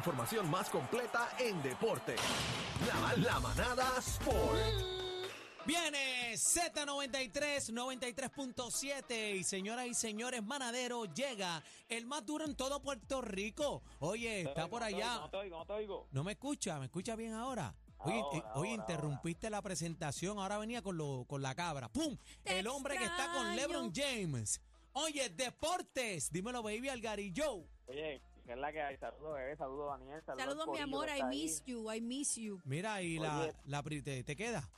Información más completa en deporte. La, la manada Sport. Viene Z93, 93.7 y señoras y señores, Manadero llega el más duro en todo Puerto Rico. Oye, está por allá. No te oigo, no te oigo. ¿No me escucha? ¿Me escucha bien ahora? Oye, Ahora, eh, oye, ahora, interrumpiste la presentación, ahora venía con, lo, con la cabra. ¡Pum! El hombre que está con LeBron James. Oye, deportes. Dímelo, baby, Algari Joe. Oye, ¿qué es la que hay? Saludos, bebé, saludos, Daniel. Saludos, Saludos, mi amor. I está ahí. miss you. I miss you. Mira, y la, Oye. la pri- te, te queda?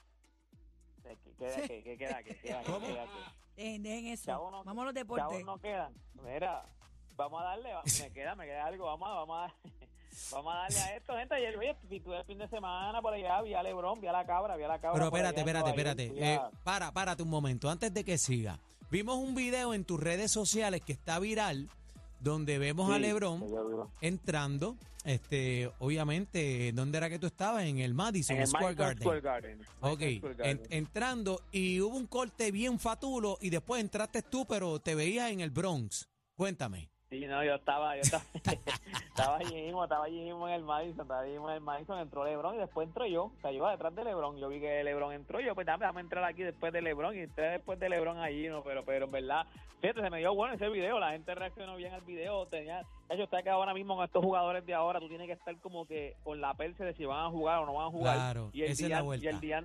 ¿Qué queda? ¿Qué qué queda? ¿Qué queda? ¿Qué ¿Cómo? queda? Dejen, dejen eso. No- Vamos a los deportes. no quedan. Mira, vamos a darle, me queda, me queda algo, vamos a, vamos a, dar- vamos a darle a esto, gente. Ayer, oye, si tuve el fin de semana por allá, vi a Lebron, vi a la cabra, vi a la cabra. Pero espérate, espérate, espérate. Eh, para, párate un momento. Antes de que siga. Vimos un video en tus redes sociales que está viral donde vemos a LeBron entrando. Este, obviamente, ¿dónde era que tú estabas? En el Madison En el Square Garden. Square Garden. Ok, en- entrando y hubo un corte bien fatulo y después entraste tú, pero te veías en el Bronx. Cuéntame. Sí, no, yo estaba, yo estaba, estaba allí mismo, estaba allí mismo en el Madison, estaba allí mismo en el Madison, entró LeBron y después entró yo, o sea, yo iba detrás de LeBron, yo vi que LeBron entró y yo, pues dame, dame entrar aquí después de LeBron y entré después de LeBron allí, no, pero, pero en verdad, fíjate, se me dio bueno ese video, la gente reaccionó bien al video, tenía, de hecho, está que ahora mismo con estos jugadores de ahora, tú tienes que estar como que con la perse de si van a jugar o no van a jugar. Claro, y el esa es día, la vuelta. Y el día,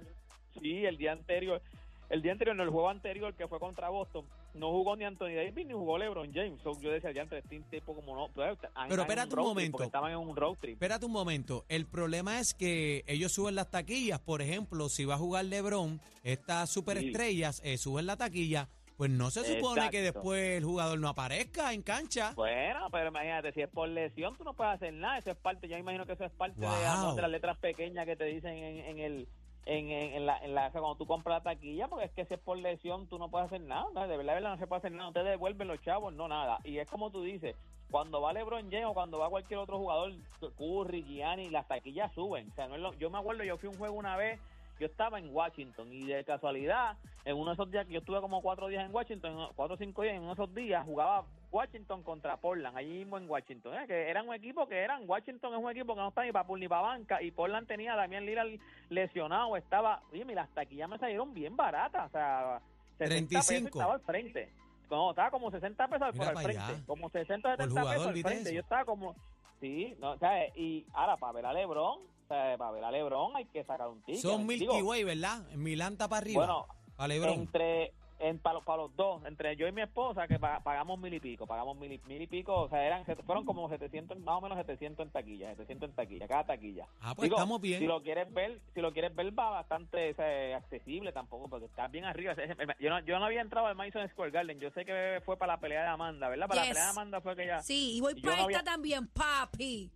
sí, el día anterior, el día anterior, en el juego anterior que fue contra Boston, no jugó ni Anthony Davis ni jugó LeBron James. So, yo decía, ya entre este tipo como no. Pero, están en espérate un momento. Estaban en un road trip. Espérate un momento. El problema es que ellos suben las taquillas. Por ejemplo, si va a jugar LeBron, estas superestrellas eh, suben la taquilla. Pues no se supone que después el jugador no aparezca en cancha. Bueno, pero imagínate, si es por lesión, tú no puedes hacer nada. Eso es parte, yo imagino que eso es parte de, de las letras pequeñas que te dicen en, en el. En, en, la, en la, cuando tú compras la taquilla, porque es que si es por lesión, tú no puedes hacer nada. De verdad, de verdad, no se puede hacer nada. No te devuelven los chavos, no nada. Y es como tú dices, cuando va LeBron James o cuando va cualquier otro jugador, Curry, Gianni, las taquillas suben. O sea, no es lo- yo me acuerdo, yo fui a un juego una vez, yo estaba en Washington y de casualidad, en uno de esos días que yo estuve como cuatro días en Washington, cuatro o cinco días, en uno de esos días jugaba Washington contra Portland, allí mismo en Washington. ¿eh? Que eran un equipo que eran, Washington es un equipo que no está ni para ni para banca y Portland tenía a Damián Lillard lesionado, estaba, oye, mira, las taquillas me salieron bien baratas, o sea, 60 pesos 35. estaba al frente. No, estaba como 60 pesos por al frente, allá. como 60 Por 70 jugador, pesos al ¿viste frente. Yo estaba como Sí, no, ¿sabes? Y ahora, para ver a LeBron, para ver a LeBron hay que sacar un ticket. Son Milky Way, ¿verdad? En Milán está para arriba. Bueno, a LeBron. entre en, para, los- para los dos, entre yo y mi esposa, que pa- pagamos mil y pico, pagamos mil y, mil y pico, o sea, eran fueron como 700, más o menos 700 en taquilla, 700 en taquilla, cada taquilla. Ah, pues estamos bien. Si lo quieres ver, si lo quieres ver va bastante o sea, accesible tampoco, porque está bien arriba. Yo no, yo no había entrado al Madison Square Garden, yo sé que fue para la pelea de Amanda, ¿verdad? Para la pelea de Amanda fue que ya... Sí, y voy Yo para no había- esta también, papi.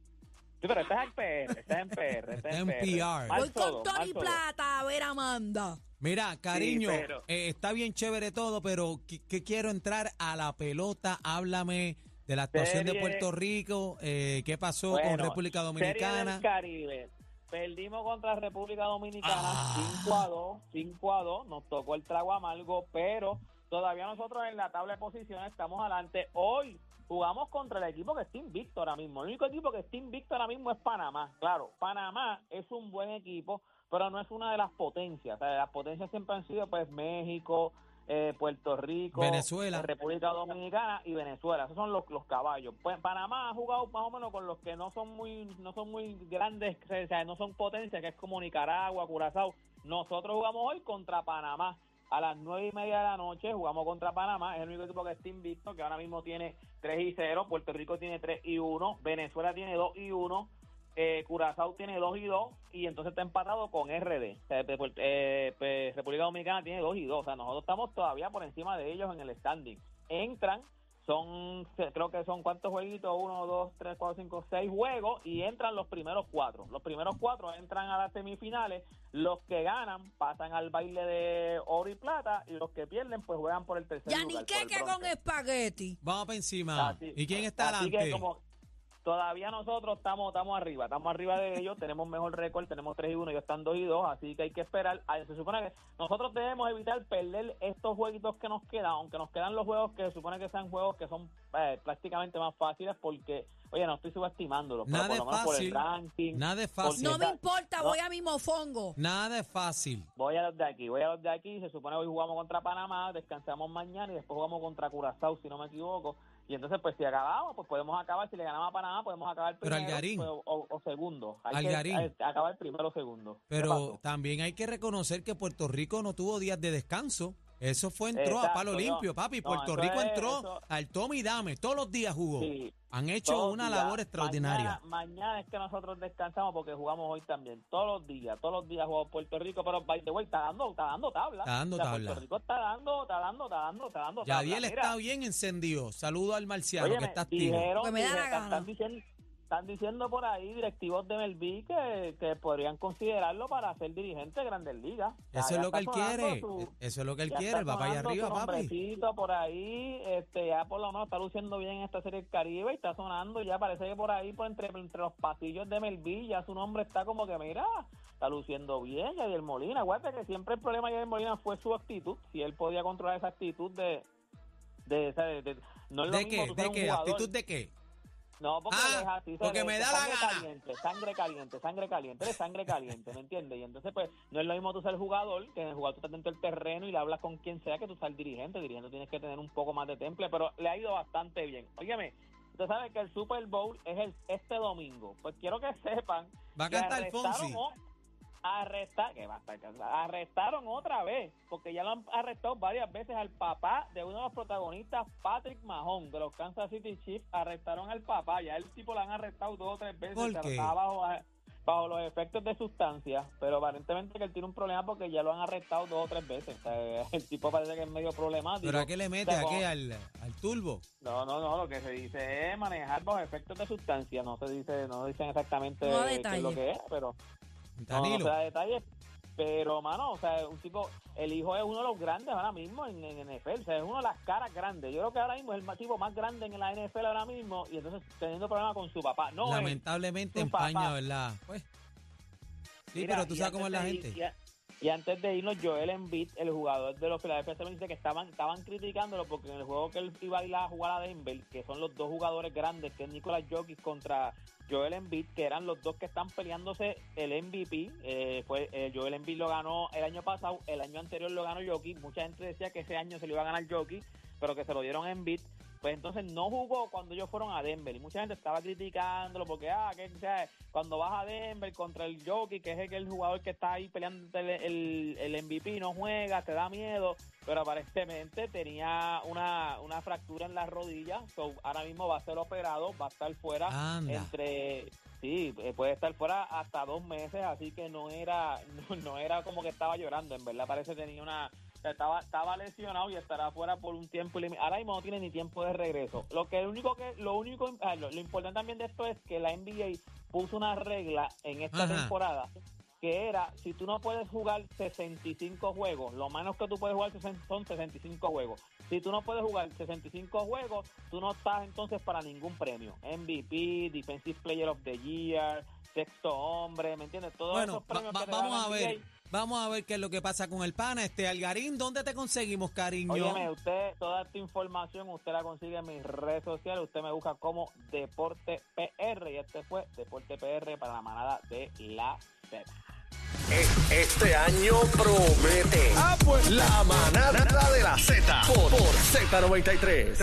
Sí, pero estás en PR, estás en PR, estás Está en PR. Mal voy todo, con mal Tony todo. Plata a ver Amanda. Mira, cariño, pero- eh, está bien chévere todo, pero que, que quiero entrar a la pelota. Háblame de la actuación de Serie- Puerto Rico, eh, qué pasó con Bueno, República Serie Dominicana. del Caribe. Perdimos contra República Dominicana Ah. 5 a 2, 5 a 2. Nos tocó el trago amargo, pero todavía nosotros en la tabla de posiciones estamos adelante. Hoy jugamos contra el equipo que está invicto ahora mismo. El único equipo que está invicto ahora mismo es Panamá. Claro, Panamá es un buen equipo, pero no es una de las potencias. O sea, las potencias siempre han sido pues México, eh, Puerto Rico, Venezuela. eh, República Dominicana y Venezuela. Esos son los, los caballos. Pues Panamá ha jugado más o menos con los que no son muy no son muy grandes, o sea, no son potencias, que es como Nicaragua, Curazao. Nosotros jugamos hoy contra Panamá. A las nueve y media de la noche jugamos contra Panamá. Es el único equipo que está invicto, que ahora mismo tiene 3 y 0. Puerto Rico tiene 3 y 1. Venezuela tiene 2 y 1. Eh, Curazao tiene 2 y 2. Y entonces está empatado con RD. O eh, pues, República Dominicana tiene 2 y 2. O sea, nosotros estamos todavía por encima de ellos en el standing. Entran son, se- creo que son cuántos jueguitos, uno, dos, tres, cuatro, cinco, seis juegos y entran los primeros cuatro. Los primeros cuatro entran a las semifinales, los que ganan pasan al baile de oro y plata y los que pierden pues juegan por el tercer Ya ni lugar. por el que con espagueti. Vamos para encima. Así- ¿Y quién está así adelante? que como todavía nosotros estamos estamos arriba, estamos arriba de ellos, tenemos mejor récord, tenemos 3 y 1, ellos están 2 y 2, así que hay que esperar. Ah, Se supone que nosotros debemos evitar perder estos jueguitos que nos quedan, aunque nos quedan los juegos que se supone que sean juegos que son eh, prácticamente más fáciles porque, oye, no estoy subestimándolos, pero Nada por es lo menos por el fácil. ranking. Nada es fácil. No me importa, no. voy a mi mofongo. Nada es fácil. Voy a los de aquí, voy a los de aquí. Se supone que hoy jugamos contra Panamá, descansamos mañana y después jugamos contra Curazao, si no me equivoco. Y entonces, pues si acabamos, pues podemos acabar. Si le ganamos a Panamá, podemos acabar Pero primero Algarín. pues, o, o segundo. Hay Algarín. que eh, acabar primero o segundo. ¿Qué Pero también hay que reconocer que Puerto Rico no tuvo días de descanso. Eso fue, entró a palo no. limpio, papi. No, Puerto Rico entró eso- al tome y dame. Todos los días jugó. Sí, Han hecho una días. labor extraordinaria. Mañana, mañana es que nosotros descansamos porque jugamos hoy también. Todos los días, todos los días jugamos Puerto Rico. Pero, by the way, está dando, está dando tabla. Está dando O sea, tabla. Puerto Rico está dando, está dando, está dando, está dando tabla. Yadiel está bien encendido. Saludo al marciano Óyeme, que está activo. dijeron, Pues me da la dije- gana. están, diciendo, están diciendo por ahí directivos de Melví que, que podrían considerarlo para ser dirigente de Grandes Ligas. Eso es lo que él quiere. su- Eso es lo que él quiere. va para allá arriba, papi. por ahí, este, ya por lo menos está luciendo bien en esta serie del Caribe y está sonando, ya parece que por ahí, por entre, entre los pasillos de Melví, ya su nombre está como que, mira, está luciendo bien, Yadier Molina. Acuérdate que siempre el problema de Yadier Molina fue su actitud, si él podía controlar esa actitud de... de, de- de- no es lo ¿De mismo qué? ¿De qué? ¿Actitud de qué? No, porque Ah, es así, porque se- me da la gana. Caliente, sangre caliente, sangre caliente, eres sangre caliente, ¿me entiendes? Y entonces, pues, no es lo mismo tú ser jugador, que en el jugador tú estás dentro del terreno y le hablas con quien sea que tú seas dirigente. Dirigente tienes que tener un poco más de temple, pero le ha ido bastante bien. Óyeme, usted sabe que el Super Bowl es el este domingo. Pues quiero que sepan Va a cantar Fonsi. o- arrestar, que va a estar cansado. arrestaron otra vez, porque ya lo han arrestado varias veces al papá de uno de los protagonistas, Patrick Mahon, de los Kansas City Chiefs, arrestaron al papá, ya el tipo lo han arrestado dos o tres veces, ¿Por qué? estaba bajo, bajo los efectos de sustancias, pero aparentemente que él tiene un problema porque ya lo han arrestado dos o tres veces, O sea, el tipo parece que es medio problemático. ¿Pero a qué le mete? O sea, ¿A qué? ¿Al, al turbo? no, no, no, lo que se dice es manejar bajo efectos de sustancias, no se dice, no dicen exactamente No qué es lo que es, pero no, no Danilo. se da detalles, pero, mano, o sea, un tipo, el hijo es uno de los grandes ahora mismo en, en NFL, o sea, es uno de las caras grandes. Yo creo que ahora mismo es el tipo más grande en la NFL ahora mismo y entonces teniendo problemas con su papá. No, él. Lamentablemente su empaña, papá. ¿verdad? Pues. Sí, Mira, pero tú y sabes cómo es la gente. Y, a- y antes de irnos, Joel Embiid, el jugador de los Philadelphia 76, que estaban, estaban criticándolo porque en el juego que él iba a ir a jugar a Denver, que son los dos jugadores grandes, que es Nicolas Jokic contra Joel Embiid, que eran los dos que están peleándose el MVP. eh, fue eh, Joel Embiid lo ganó el año pasado, el año anterior lo ganó Jokic. Mucha gente decía que ese año se lo iba a ganar Jokic, pero que se lo dieron Embiid. Pues entonces no jugó cuando ellos fueron a Denver. Y mucha gente estaba criticándolo porque, ah, que o sea, cuando vas a Denver contra el Jokic, que es el, el jugador que está ahí peleando el, el, el MVP, no juega, te da miedo, pero aparentemente tenía una, una fractura en la rodilla, so, ahora mismo va a ser operado, va a estar fuera Anda. entre sí eh, puede estar fuera hasta dos meses. Así que no era no, no era como que estaba llorando. En verdad parece que tenía una estaba estaba lesionado y estará fuera por un tiempo ilimitado ahora mismo no tiene ni tiempo de regreso lo que el único que lo único ah, lo, lo importante también de esto es que la NBA puso una regla en esta Ajá. temporada que era, si tú no puedes jugar 65 juegos, lo menos que tú puedes jugar son 65 juegos. Si tú no puedes jugar 65 juegos, tú no estás entonces para ningún premio. MVP, Defensive Player of the Year, sexto hombre, ¿me entiendes? Todos Bueno, esos premios va- que te vamos a ver. NBA. Vamos a ver qué es lo que pasa con el pana. Este Algarín, ¿dónde te conseguimos, cariño? Óyeme, usted, toda esta información usted la consigue en mis redes sociales. Usted me busca como Deporte PR. Y este fue Deporte PR para la manada de la Este año promete. Ah, pues. La manada de la Z por, por Z93.